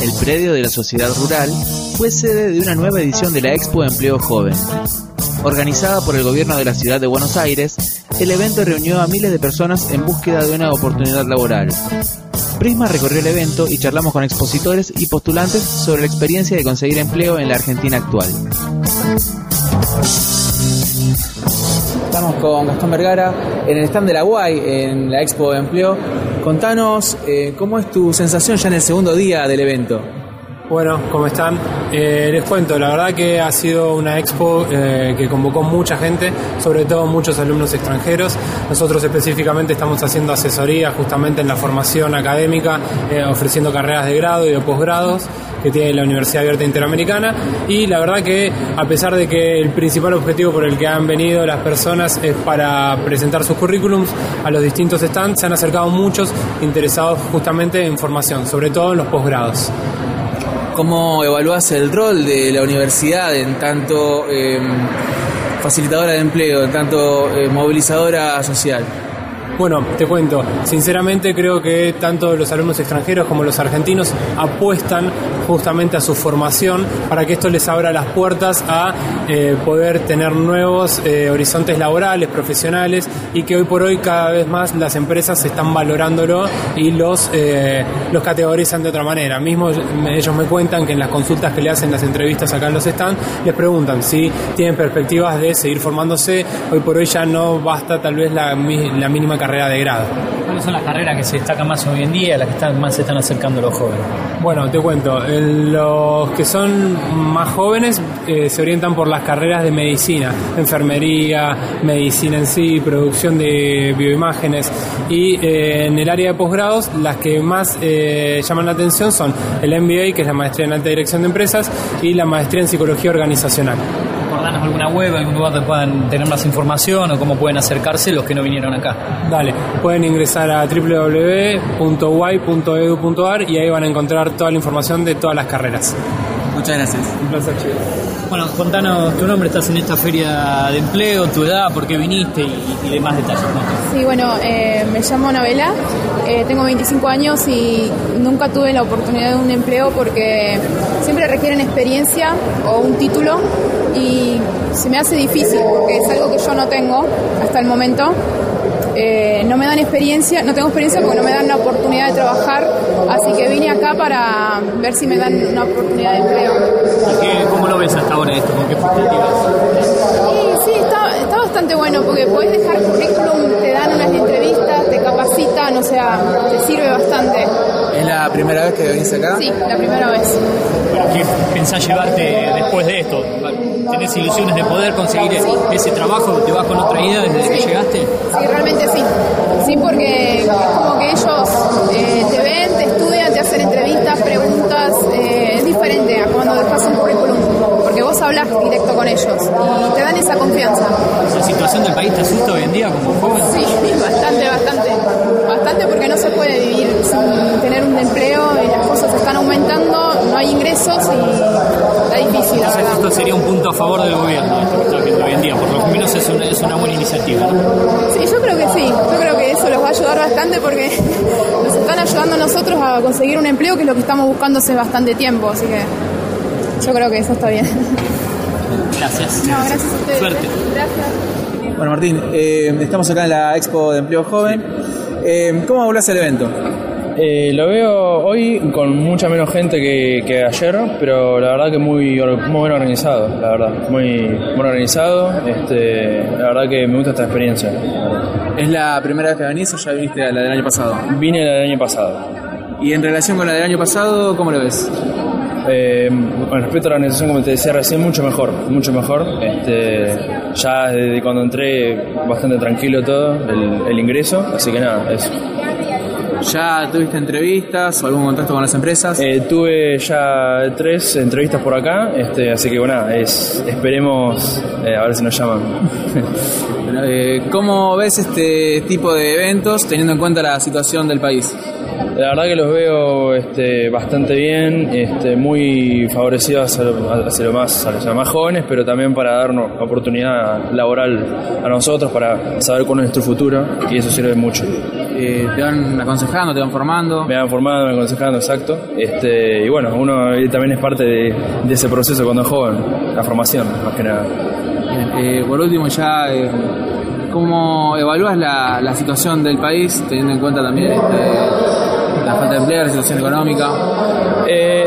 El predio de la Sociedad Rural fue sede de una nueva edición de la Expo Empleo Joven. Organizada por el gobierno de la ciudad de Buenos Aires, el evento reunió a miles de personas en búsqueda de una oportunidad laboral. Prisma recorrió el evento y charlamos con expositores y postulantes sobre la experiencia de conseguir empleo en la Argentina actual. Estamos con Gastón Vergara en el stand de la UAI, en la Expo de Empleo. Contanos eh, cómo es tu sensación ya en el segundo día del evento. Bueno, ¿cómo están? Eh, les cuento, la verdad que ha sido una expo eh, que convocó mucha gente, sobre todo muchos alumnos extranjeros. Nosotros específicamente estamos haciendo asesoría justamente en la formación académica, eh, ofreciendo carreras de grado y de posgrados que tiene la Universidad Abierta Interamericana y la verdad que a pesar de que el principal objetivo por el que han venido las personas es para presentar sus currículums a los distintos stands, se han acercado muchos interesados justamente en formación, sobre todo en los posgrados. ¿Cómo evalúas el rol de la universidad en tanto eh, facilitadora de empleo, en tanto eh, movilizadora social? Bueno, te cuento, sinceramente creo que tanto los alumnos extranjeros como los argentinos apuestan justamente a su formación para que esto les abra las puertas a eh, poder tener nuevos eh, horizontes laborales, profesionales y que hoy por hoy cada vez más las empresas están valorándolo y los, eh, los categorizan de otra manera. Mismo ellos me cuentan que en las consultas que le hacen las entrevistas acá en los stands, les preguntan si tienen perspectivas de seguir formándose. Hoy por hoy ya no basta tal vez la, la mínima carrera de grado. ¿Cuáles son las carreras que se destacan más hoy en día, las que están, más se están acercando los jóvenes? Bueno, te cuento, los que son más jóvenes eh, se orientan por las carreras de medicina, enfermería, medicina en sí, producción de bioimágenes y eh, en el área de posgrados las que más eh, llaman la atención son el MBA, que es la maestría en alta dirección de empresas, y la maestría en psicología organizacional alguna web, algún lugar donde puedan tener más información o cómo pueden acercarse los que no vinieron acá. Dale, pueden ingresar a www.y.edu.ar y ahí van a encontrar toda la información de todas las carreras. Muchas gracias. Un placer, chicos. Bueno, contanos tu nombre, estás en esta feria de empleo, tu edad, por qué viniste y, y demás detalles. ¿no? Sí, bueno, eh, me llamo Anabela, eh, tengo 25 años y nunca tuve la oportunidad de un empleo porque siempre requieren experiencia o un título y se me hace difícil porque es algo que yo no tengo hasta el momento. Eh, no me dan experiencia, no tengo experiencia porque no me dan la oportunidad de trabajar, así que vine acá para ver si me dan una oportunidad de empleo. ¿Y qué, cómo lo ves hasta ahora esto? ¿Con qué perspectivas? Y sí, está, está bastante bueno porque podés dejar currículum, te dan unas entrevistas, te capacitan, o sea, te sirve bastante. ¿Es la primera vez que venís acá? Sí, la primera vez. ¿Qué pensás llevarte después de esto? ¿Tenés ilusiones de poder conseguir ese trabajo? ¿Te vas con otra idea desde que Sí. llegaste? Sí, realmente sí. Porque es como que ellos eh, te ven, te estudian, te hacen entrevistas, preguntas. eh, es diferente a cuando dejas un currículum, porque vos hablas directo con ellos y te dan esa confianza. ¿La situación del país te asusta hoy en día como joven? Sí, bastante, bastante. No se puede vivir sin tener un empleo y las cosas están aumentando, no hay ingresos y está difícil, la Entonces verdad. esto sería un punto a favor del gobierno, esto que está viendo hoy en día, por lo menos es una, es una buena iniciativa. ¿no? Sí, yo creo que sí. Yo creo que eso los va a ayudar bastante porque nos están ayudando a nosotros a conseguir un empleo, que es lo que estamos buscando hace bastante tiempo. Así que yo creo que eso está bien. Gracias. No, gracias a ustedes. Suerte. Gracias. Bueno, Martín, eh, estamos acá en la Expo de Empleo Joven. Eh, ¿Cómo evaluás el evento? Eh, lo veo hoy con mucha menos gente que, que ayer, pero la verdad que muy, muy bien organizado, la verdad. Muy, muy organizado. Este, la verdad que me gusta esta experiencia. la. ¿Es la primera vez que venís o ya viniste a la del año pasado? Vine el año pasado. Y en relación con la del año pasado, ¿cómo lo ves? Eh, con respecto a la organización, como te decía recién, mucho mejor, mucho mejor. Este, ya desde cuando entré, bastante tranquilo todo el, el ingreso, así que nada, eso. ¿Ya tuviste entrevistas o algún contacto con las empresas? Eh, tuve ya tres entrevistas por acá, este, así que bueno, es, esperemos eh, a ver si nos llaman. Bueno, eh, ¿Cómo ves este tipo de eventos teniendo en cuenta la situación del país? La verdad que los veo este, bastante bien, este, muy favorecidos hacia, lo- hacia lo más, hacia los más jóvenes, pero también para darnos oportunidad laboral a nosotros, para saber cuál es nuestro futuro, y eso sirve mucho. Eh, te van aconsejando, te van formando. Me han formado, me han aconsejado, exacto. Este, y bueno, uno también es parte de, de ese proceso cuando es joven, la formación, más que nada. Bien, eh, por último, ya, eh, ¿cómo evalúas la, situación del país, teniendo en cuenta también este, la falta de empleo, la situación económica? Eh,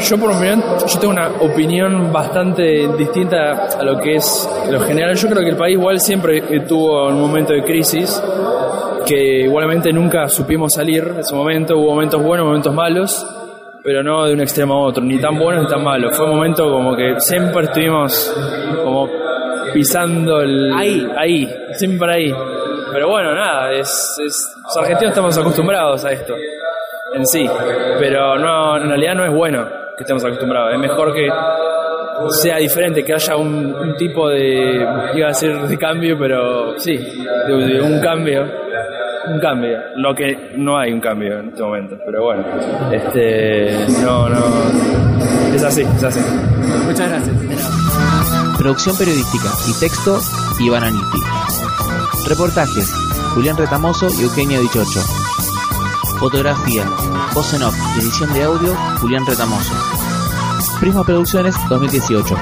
yo por mi opinión, yo tengo una opinión bastante distinta a lo que es lo general. Yo creo que el país igual siempre tuvo un momento de crisis que igualmente nunca supimos salir de ese momento. Hubo momentos buenos, momentos malos, pero no de un extremo a otro, ni tan buenos ni tan malos. Fue un momento como que siempre estuvimos como pisando el... Ahí. Ahí, siempre ahí. Pero bueno, nada, es, es- los argentinos estamos acostumbrados a esto en sí, pero no, en realidad no es bueno que estemos acostumbrados, es mejor que sea diferente, que haya un, un tipo de, iba a decir de cambio, pero sí, de, de un cambio, un cambio, lo que no hay un cambio en este momento, pero bueno, este, no, no, es así, es así. Muchas gracias. Producción periodística y texto, Iván Aniti. Reportajes, Julián Retamoso y Eugenio Dichocho. Fotografía, voz en edición de audio, Julián Retamoso. Prisma Producciones 2018.